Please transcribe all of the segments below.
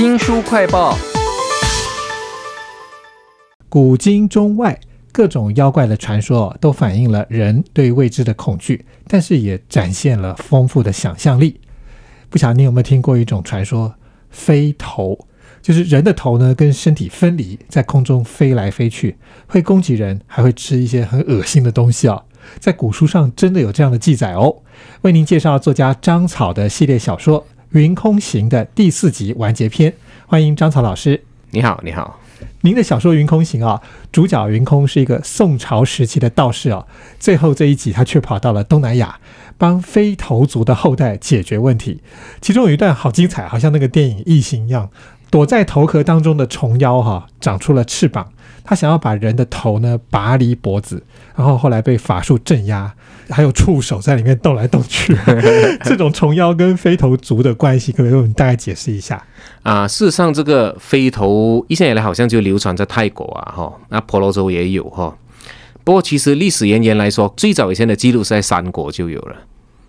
新书快报：古今中外各种妖怪的传说，都反映了人对未知的恐惧，但是也展现了丰富的想象力。不晓得你有没有听过一种传说——飞头，就是人的头呢跟身体分离，在空中飞来飞去，会攻击人，还会吃一些很恶心的东西哦。在古书上真的有这样的记载哦。为您介绍作家张草的系列小说。《云空行》的第四集完结篇，欢迎张草老师。你好，你好。您的小说《云空行》啊，主角云空是一个宋朝时期的道士哦。最后这一集，他却跑到了东南亚，帮飞头族的后代解决问题。其中有一段好精彩，好像那个电影《异形》一样。躲在头壳当中的虫妖哈，长出了翅膀，他想要把人的头呢拔离脖子，然后后来被法术镇压，还有触手在里面动来动去。这种虫妖跟飞头族的关系，可不可以大概解释一下？啊，事实上，这个飞头一向以来好像就流传在泰国啊，哈，那婆罗洲也有哈。不过，其实历史原言来说，最早以前的记录是在三国就有了。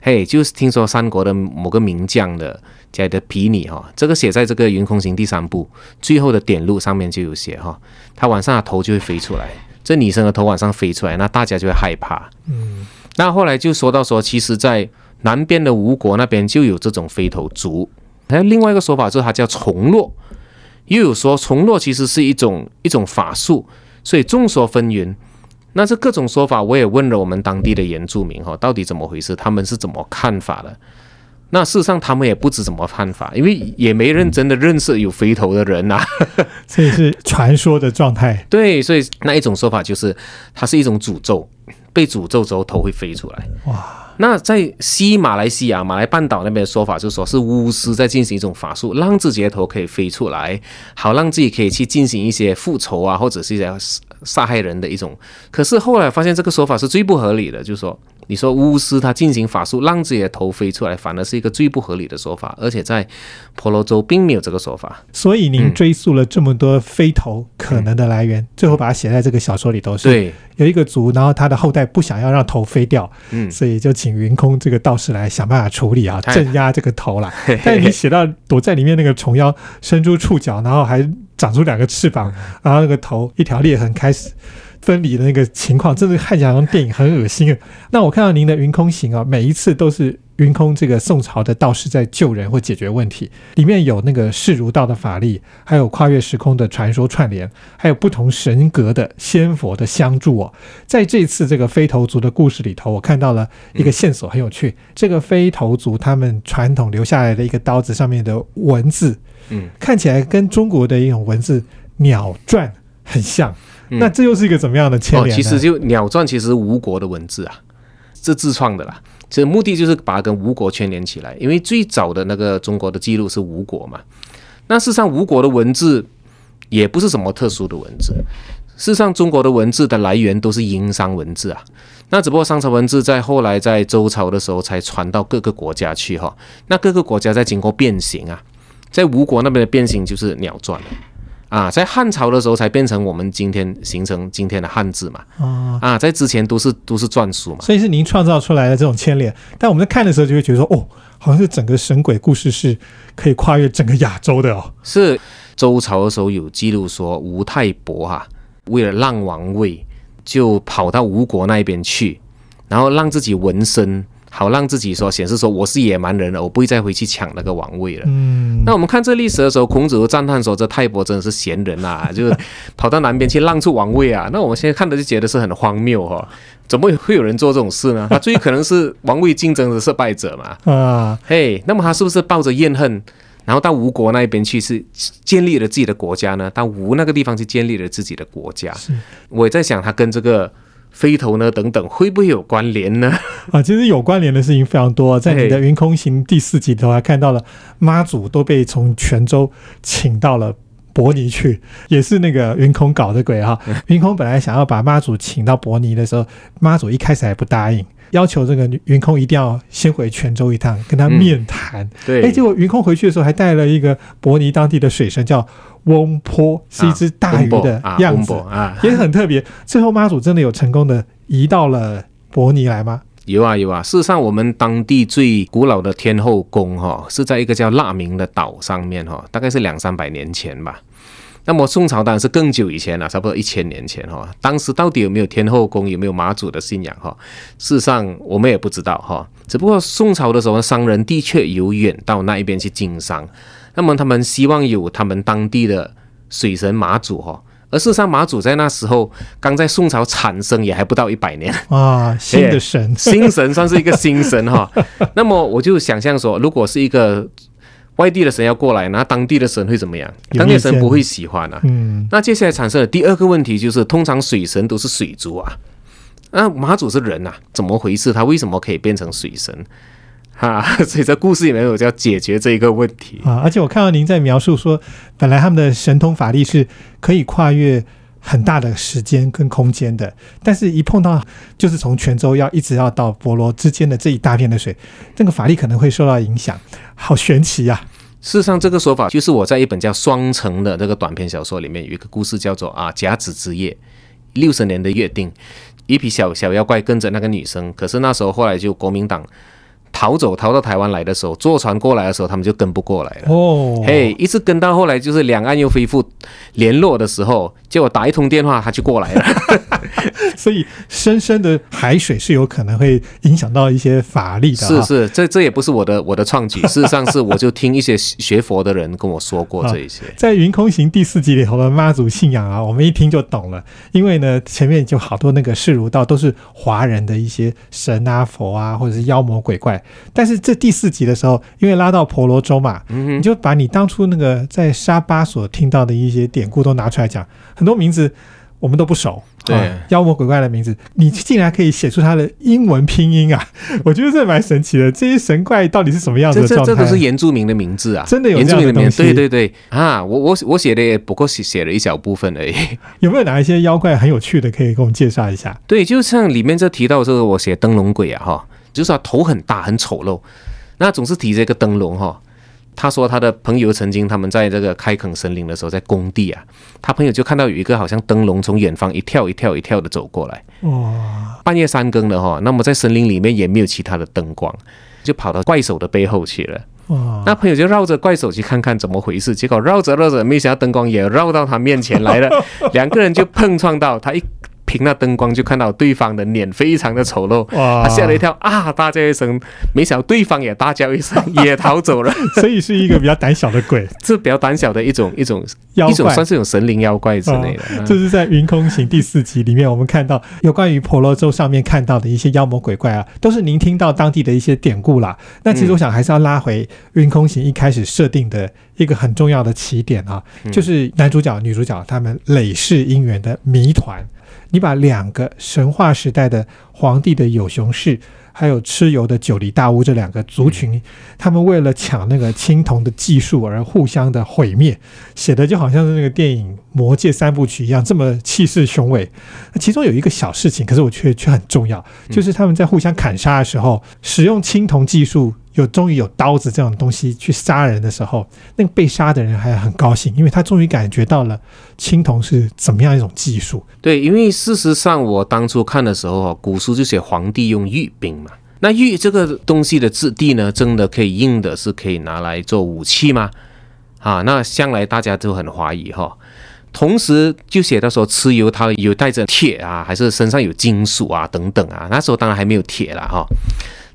嘿，就是听说三国的某个名将的家的皮尼哈，这个写在这个《云空行》第三部最后的点录上面就有写哈，他晚上的头就会飞出来，这女生的头晚上飞出来，那大家就会害怕。嗯，那后来就说到说，其实在南边的吴国那边就有这种飞头族，还有另外一个说法就是它叫虫落，又有说虫落其实是一种一种法术，所以众说纷纭。那这各种说法，我也问了我们当地的原住民哈，到底怎么回事？他们是怎么看法的？那事实上，他们也不知怎么判法，因为也没认真的认识有飞头的人呐，所以是传说的状态。对，所以那一种说法就是，它是一种诅咒，被诅咒之后头会飞出来。哇！那在西马来西亚、马来半岛那边的说法，就是说是巫师在进行一种法术，让自己的头可以飞出来，好让自己可以去进行一些复仇啊，或者是一些杀害人的一种。可是后来发现这个说法是最不合理的，就是说。你说巫师他进行法术让自己的头飞出来，反而是一个最不合理的说法，而且在婆罗洲并没有这个说法。所以您追溯了这么多飞头可能的来源，最后把它写在这个小说里头。对，有一个族，然后他的后代不想要让头飞掉，嗯，所以就请云空这个道士来想办法处理啊，镇压这个头啦。但你写到躲在里面那个虫妖伸出触角，然后还长出两个翅膀，然后那个头一条裂痕开始。分离的那个情况，真的看起来像电影，很恶心。那我看到您的《云空行》啊，每一次都是云空这个宋朝的道士在救人或解决问题，里面有那个世儒道的法力，还有跨越时空的传说串联，还有不同神格的仙佛的相助哦。在这次这个飞头族的故事里头，我看到了一个线索，很有趣。这个飞头族他们传统留下来的一个刀子上面的文字，嗯，看起来跟中国的一种文字鸟篆很像。那这又是一个怎么样的牵连？其实就鸟篆，其实吴国的文字啊，是自创的啦。其实目的就是把它跟吴国牵连起来，因为最早的那个中国的记录是吴国嘛。那事实上，吴国的文字也不是什么特殊的文字。事实上，中国的文字的来源都是殷商文字啊。那只不过商朝文字在后来在周朝的时候才传到各个国家去哈。那各个国家在经过变形啊，在吴国那边的变形就是鸟篆。啊，在汉朝的时候才变成我们今天形成今天的汉字嘛。啊，啊，在之前都是都是篆书嘛。所以是您创造出来的这种牵连。但我们在看的时候就会觉得说，哦，好像是整个神鬼故事是可以跨越整个亚洲的哦。是周朝的时候有记录说，吴太伯哈为了让王位，就跑到吴国那边去，然后让自己纹身。好让自己说显示说我是野蛮人了，我不会再回去抢那个王位了。嗯，那我们看这历史的时候，孔子都赞叹说这泰伯真的是贤人呐，就是跑到南边去让出王位啊。那我们现在看的就觉得是很荒谬哈，怎么会有人做这种事呢？他最可能是王位竞争的失败者嘛。啊，嘿，那么他是不是抱着怨恨，然后到吴国那边去是建立了自己的国家呢？到吴那个地方去建立了自己的国家。我也在想他跟这个。飞头呢？等等，会不会有关联呢？啊，其实有关联的事情非常多。在你的《云空行》第四集头，还看到了妈祖都被从泉州请到了伯尼去，也是那个云空搞的鬼哈。云空本来想要把妈祖请到伯尼的时候，妈祖一开始还不答应。要求这个云空一定要先回泉州一趟，跟他面谈。对，哎，结果云空回去的时候还带了一个伯尼当地的水神，叫翁坡，是一只大鱼的样子，啊，也很特别。最后妈祖真的有成功的移到了伯尼来吗？有啊有啊，事实上我们当地最古老的天后宫哈，是在一个叫腊明的岛上面哈，大概是两三百年前吧。那么宋朝当然是更久以前了，差不多一千年前哈。当时到底有没有天后宫，有没有妈祖的信仰哈？事实上我们也不知道哈。只不过宋朝的时候，商人的确有远到那一边去经商，那么他们希望有他们当地的水神妈祖哈。而事实上，马祖在那时候刚在宋朝产生，也还不到一百年啊，新的神，新神算是一个新神哈。那么我就想象说，如果是一个外地的神要过来，那当地的神会怎么样？当地神不会喜欢啊。嗯。那接下来产生的第二个问题就是，通常水神都是水族啊，那马祖是人啊，怎么回事？他为什么可以变成水神？哈，所以在故事里面我就要解决这一个问题啊。而且我看到您在描述说，本来他们的神通法力是可以跨越很大的时间跟空间的，但是一碰到就是从泉州要一直要到博罗之间的这一大片的水，这个法力可能会受到影响，好玄奇啊！事实上，这个说法就是我在一本叫《双城》的这个短篇小说里面有一个故事，叫做啊甲子之夜，六十年的约定，一批小小妖怪跟着那个女生，可是那时候后来就国民党。逃走，逃到台湾来的时候，坐船过来的时候，他们就跟不过来了。哦，嘿，一直跟到后来，就是两岸又恢复联络的时候，结果打一通电话，他就过来了。所以，深深的海水是有可能会影响到一些法力的。是是，这这也不是我的我的创举，事实上是我就听一些学佛的人跟我说过这一些。在《云空行》第四集里头的妈祖信仰啊，我们一听就懂了，因为呢，前面就好多那个释儒道都是华人的一些神啊、佛啊，或者是妖魔鬼怪。但是这第四集的时候，因为拉到婆罗洲嘛，你就把你当初那个在沙巴所听到的一些典故都拿出来讲，很多名字我们都不熟。对，妖魔鬼怪的名字，你竟然可以写出它的英文拼音啊！我觉得这蛮神奇的。这些神怪到底是什么样子的状态？这这都是原住民的名字啊！真的有原住民的名字？对对对啊！我我我写的也不过写写了一小部分而已。有没有哪一些妖怪很有趣的，可以给我们介绍一下？对，就像里面这提到这个，我写灯笼鬼啊，哈。就是他头很大，很丑陋，那总是提着一个灯笼哈。他说他的朋友曾经他们在这个开垦森林的时候，在工地啊，他朋友就看到有一个好像灯笼从远方一跳一跳一跳的走过来。哇！半夜三更的哈，那么在森林里面也没有其他的灯光，就跑到怪手的背后去了。哇！那朋友就绕着怪手去看看怎么回事，结果绕着绕着，没想到灯光也绕到他面前来了，两个人就碰撞到他一。凭那灯光就看到对方的脸非常的丑陋，他吓了一跳啊！大叫一声，没想到对方也大叫一声，也逃走了。所以是一个比较胆小的鬼，这比较胆小的一种一种妖怪，算是一种神灵妖怪之类的。这是在《云空行》第四集里面，我们看到有关于婆罗洲上面看到的一些妖魔鬼怪啊，都是您听到当地的一些典故啦。那其实我想还是要拉回《云空行》一开始设定的一个很重要的起点啊，就是男主角、女主角他们累世姻缘的谜团。你把两个神话时代的皇帝的有熊氏，还有蚩尤的九黎大巫这两个族群，他们为了抢那个青铜的技术而互相的毁灭，写的就好像是那个电影《魔戒三部曲》一样，这么气势雄伟。那其中有一个小事情，可是我却却很重要，就是他们在互相砍杀的时候，使用青铜技术。有终于有刀子这种东西去杀人的时候，那个被杀的人还很高兴，因为他终于感觉到了青铜是怎么样一种技术。对，因为事实上我当初看的时候古书就写皇帝用玉兵嘛，那玉这个东西的质地呢，真的可以硬的，是可以拿来做武器吗？啊，那向来大家都很怀疑哈。同时就写到说，蚩尤他有带着铁啊，还是身上有金属啊等等啊，那时候当然还没有铁了哈。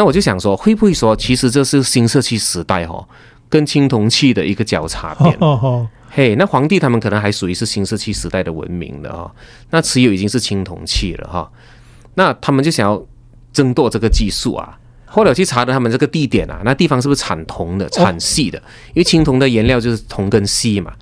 那我就想说，会不会说，其实这是新石器时代哈，跟青铜器的一个交叉点？嘿，那皇帝他们可能还属于是新石器时代的文明的哈，那蚩尤已经是青铜器了哈，那他们就想要争夺这个技术啊。后来我去查了他们这个地点啊，那地方是不是产铜的、产锡的？因为青铜的颜料就是铜跟锡嘛。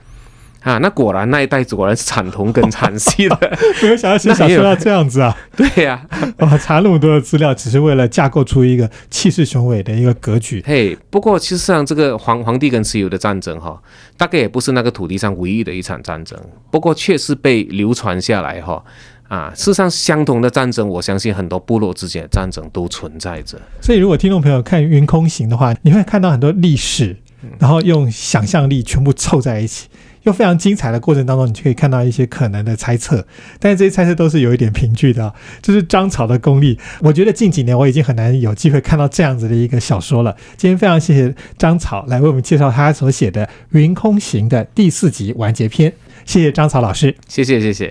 啊，那果然那一代果然是产铜跟产锡的，没有想到写 小说要这样子啊！对呀，哇，查那么多的资料，只是为了架构出一个气势雄伟的一个格局。嘿，不过其实上这个皇皇帝跟蚩尤的战争哈，大概也不是那个土地上唯一的一场战争，不过却是被流传下来哈。啊，事实上相同的战争，我相信很多部落之间的战争都存在着。所以，如果听众朋友看《云空行》的话，你会看到很多历史，然后用想象力全部凑在一起。又非常精彩的过程当中，你就可以看到一些可能的猜测，但是这些猜测都是有一点凭据的。这是张草的功力，我觉得近几年我已经很难有机会看到这样子的一个小说了。今天非常谢谢张草来为我们介绍他所写的《云空行》的第四集完结篇，谢谢张草老师，谢谢谢谢。